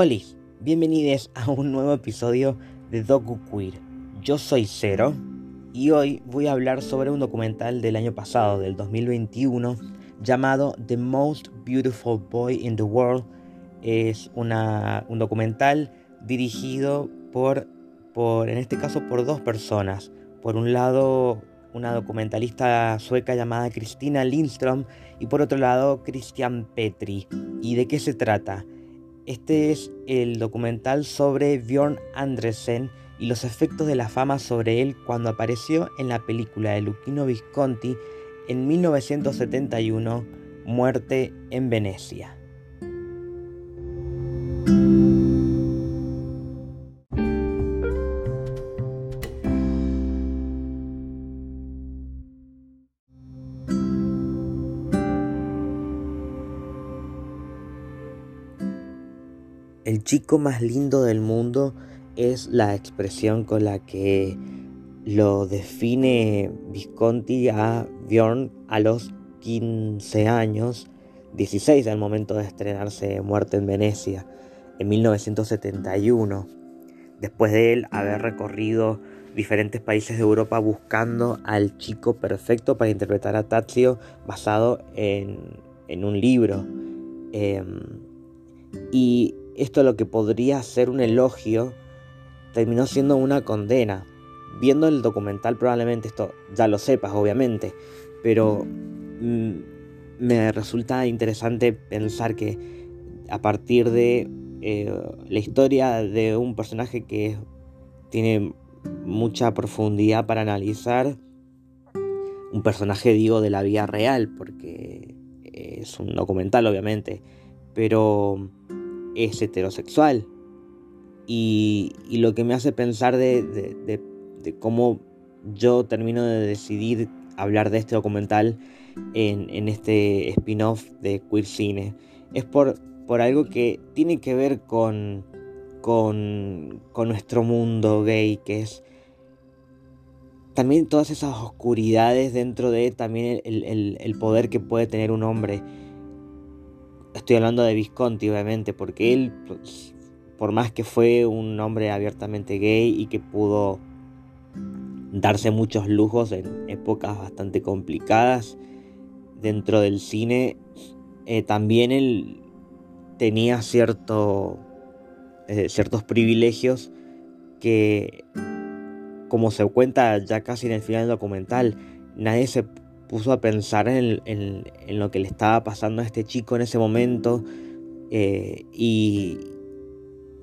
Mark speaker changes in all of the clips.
Speaker 1: Hola, bienvenidos a un nuevo episodio de Doku Queer. Yo soy Cero y hoy voy a hablar sobre un documental del año pasado, del 2021, llamado The Most Beautiful Boy in the World. Es una, un documental dirigido por, por, en este caso, por dos personas. Por un lado, una documentalista sueca llamada Cristina Lindström y por otro lado, Christian Petri. ¿Y de qué se trata? Este es el documental sobre Bjorn Andresen y los efectos de la fama sobre él cuando apareció en la película de Luchino Visconti en 1971, Muerte en Venecia. Chico más lindo del mundo es la expresión con la que lo define Visconti a Bjorn a los 15 años, 16 al momento de estrenarse Muerte en Venecia, en 1971, después de él haber recorrido diferentes países de Europa buscando al chico perfecto para interpretar a Tazio basado en, un libro. Em, y esto lo que podría ser un elogio terminó siendo una condena. Viendo el documental probablemente esto ya lo sepas, obviamente, pero mm, me resulta interesante pensar que a partir de eh, la historia de un personaje que tiene mucha profundidad para analizar, un personaje digo de la vida real, porque es un documental obviamente, pero es heterosexual. Y, lo que me hace pensar de, cómo yo termino de decidir hablar de este documental en, este spin-off de Queer Cine es por, por algo que tiene que ver con, con, nuestro mundo gay, que es también todas esas oscuridades dentro de también el poder que puede tener un hombre Estoy hablando de Visconti, obviamente, porque él, pues, por más que fue un hombre abiertamente gay y que pudo darse muchos lujos en épocas bastante complicadas dentro del cine, eh, también él tenía cierto, eh, ciertos privilegios que, como se cuenta ya casi en el final del documental, nadie se puso a pensar en, lo que le estaba pasando a este chico en ese momento eh, y,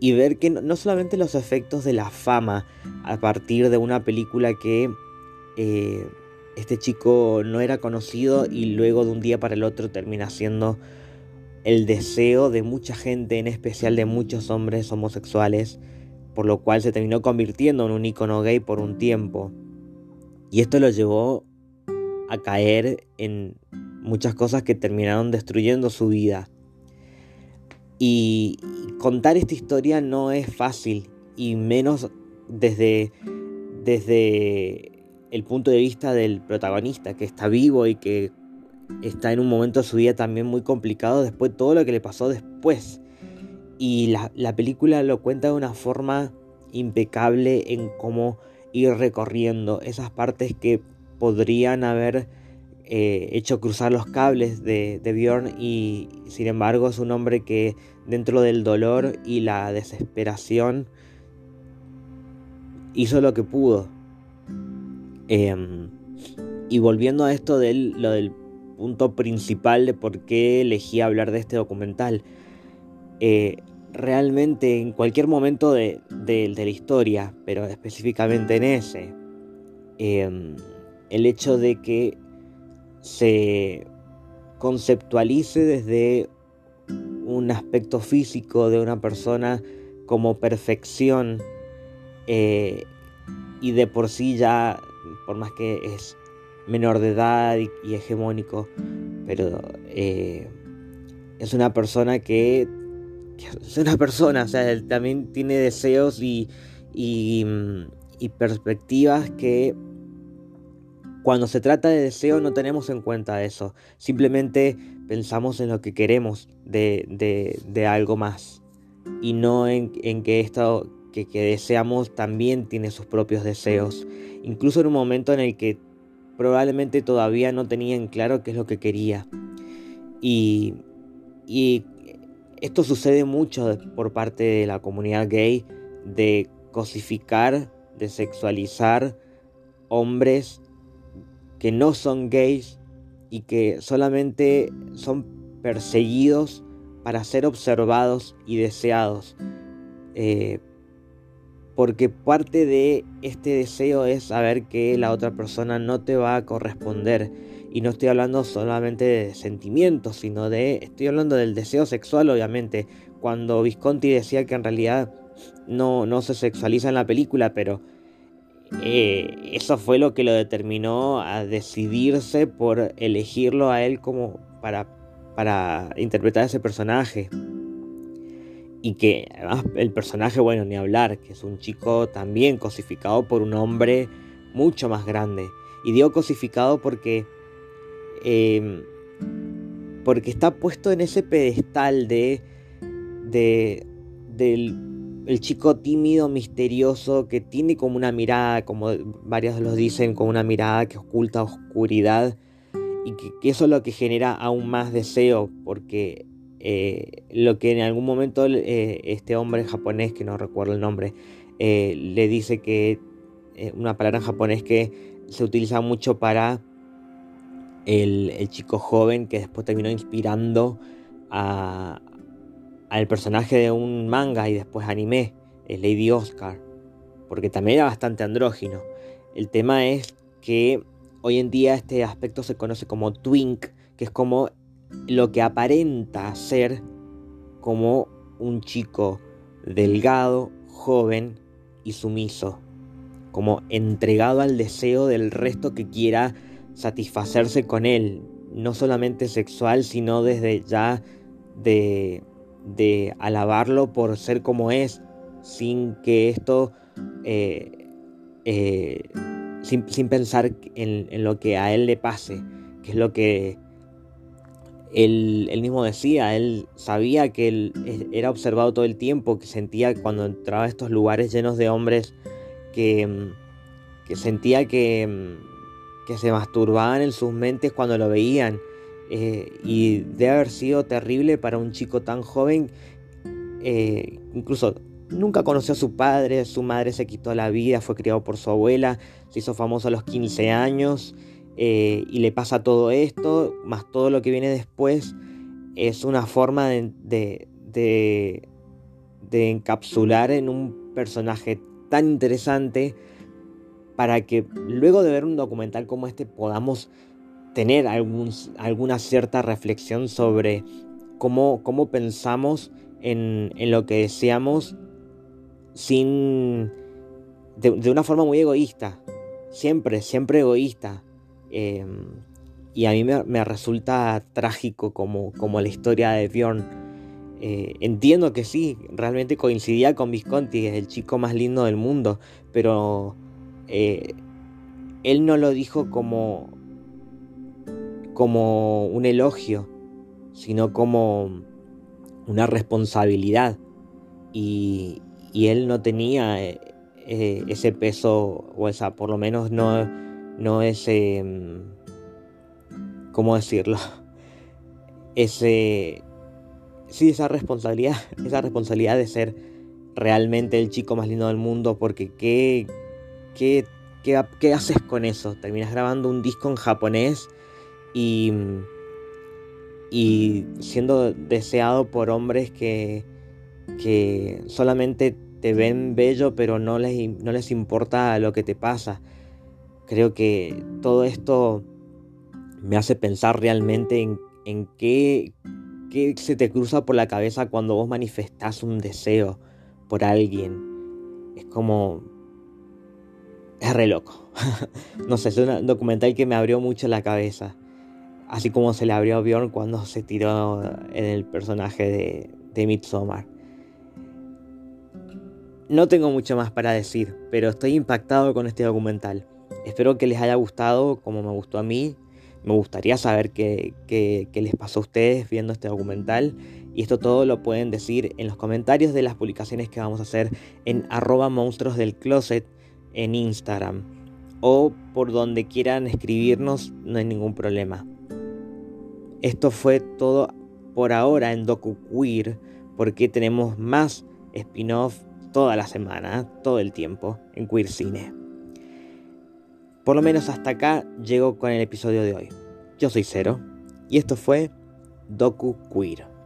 Speaker 1: ver que no, solamente los efectos de la fama a partir de una película que eh, este chico no era conocido y luego de un día para el otro termina siendo el deseo de mucha gente, en especial de muchos hombres homosexuales, por lo cual se terminó convirtiendo en un icono gay por un tiempo. Y esto lo llevó a caer en muchas cosas que terminaron destruyendo su vida. Y contar esta historia no es fácil, y menos desde, desde el punto de vista del protagonista, que está vivo y que está en un momento de su vida también muy complicado después de todo lo que le pasó después. Y la, la película lo cuenta de una forma impecable en cómo ir recorriendo esas partes que podrían haber eh, hecho cruzar los cables de, de Bjorn y sin embargo es un hombre que dentro del dolor y la desesperación hizo lo que pudo. Em, y volviendo a esto del, lo del punto principal de por qué elegí hablar de este documental. Eh, realmente en cualquier momento de, la historia, pero específicamente en ese, em, el hecho de que se conceptualice desde un aspecto físico de una persona como perfección eh, y de por sí ya, por más que es menor de edad y, hegemónico, pero eh, es una persona que, es una persona, o sea, también tiene deseos y, y perspectivas que cuando se trata de deseo no tenemos en cuenta eso, simplemente pensamos en lo que queremos de, algo más. y no en, que esto que, que, deseamos también tiene sus propios deseos. Incluso en un momento en el que probablemente todavía no tenía en claro qué es lo que quería. Y, y esto sucede mucho por parte de la comunidad gay de cosificar, de sexualizar hombres que no son gays y que solamente son perseguidos para ser observados y deseados. Eh, porque parte de este deseo es saber que la otra persona no te va a corresponder. Y no estoy hablando solamente de sentimientos, sino de... Estoy hablando del deseo sexual, obviamente. Cuando Visconti decía que en realidad no, no se sexualiza en la película, pero eh, eso fue lo que lo determinó a decidirse por elegirlo a él como para, para interpretar ese personaje. Y que además el personaje, bueno, ni hablar, que es un chico también cosificado por un hombre mucho más grande. Y digo cosificado porque Em, porque está puesto en ese pedestal de, de del el chico tímido, misterioso, que tiene como una mirada, como varios los dicen, como una mirada que oculta oscuridad y que, eso es lo que genera aún más deseo, porque eh, lo que en algún momento eh, este hombre japonés, que no recuerdo el nombre, eh, le dice que una palabra en japonés que se utiliza mucho para el, chico joven que después terminó inspirando a, al personaje de un manga y después anime, Lady Oscar, porque también era bastante andrógino. El tema es que hoy en día este aspecto se conoce como twink, que es como lo que aparenta ser como un chico delgado, joven y sumiso, como entregado al deseo del resto que quiera satisfacerse con él, no solamente sexual, sino desde ya de, de alabarlo por ser como es, sin que esto, eh, eh, sin, pensar en, lo que a él le pase, que es lo que él, él, mismo decía, él sabía que él era observado todo el tiempo, que sentía cuando entraba a estos lugares llenos de hombres, que, que sentía que que se masturbaban en sus mentes cuando lo veían. Eh, y debe haber sido terrible para un chico tan joven. Eh, incluso nunca conoció a su padre, su madre se quitó la vida, fue criado por su abuela, se hizo famoso a los 15 años eh, y le pasa todo esto, más todo lo que viene después, es una forma de, de, de encapsular en un personaje tan interesante para que luego de ver un documental como este podamos tener alguna cierta reflexión sobre cómo, cómo pensamos en, lo que deseamos sin... De, una forma muy egoísta, siempre, siempre egoísta. Em, y a mí me, resulta trágico como, como la historia de Bjorn. Eh, entiendo que sí, realmente coincidía con Visconti, es el chico más lindo del mundo, pero eh, él no lo dijo como, como un elogio, sino como una responsabilidad. Y, él no tenía eh, eh, ese peso, o esa, por lo menos no, no ese, mm, ¿cómo decirlo? Ese, sí, esa responsabilidad, esa responsabilidad de ser realmente el chico más lindo del mundo, porque qué, ¿qué, qué, haces con eso? Terminas grabando un disco en japonés y, y siendo deseado por hombres que, que solamente te ven bello pero no les, no les importa lo que te pasa. Creo que todo esto me hace pensar realmente en, en qué, qué se te cruza por la cabeza cuando vos manifestás un deseo por alguien. Es como es re loco. no sé, es un documental que me abrió mucho la cabeza. Así como se le abrió a Bjorn cuando se tiró en el personaje de, de Midsommar. No tengo mucho más para decir, pero estoy impactado con este documental. Espero que les haya gustado como me gustó a mí. Me gustaría saber qué, qué les pasó a ustedes viendo este documental Y esto todo lo pueden decir en los comentarios de las publicaciones que vamos a hacer en arroba monstruos del closet en Instagram. O por donde quieran escribirnos, no hay ningún problema. Esto fue todo por ahora en Doku Queer, porque tenemos más spin-off toda la semana, todo el tiempo, en Queer Cine. Por lo menos hasta acá llego con el episodio de hoy. Yo soy Cero y esto fue Doku Queer.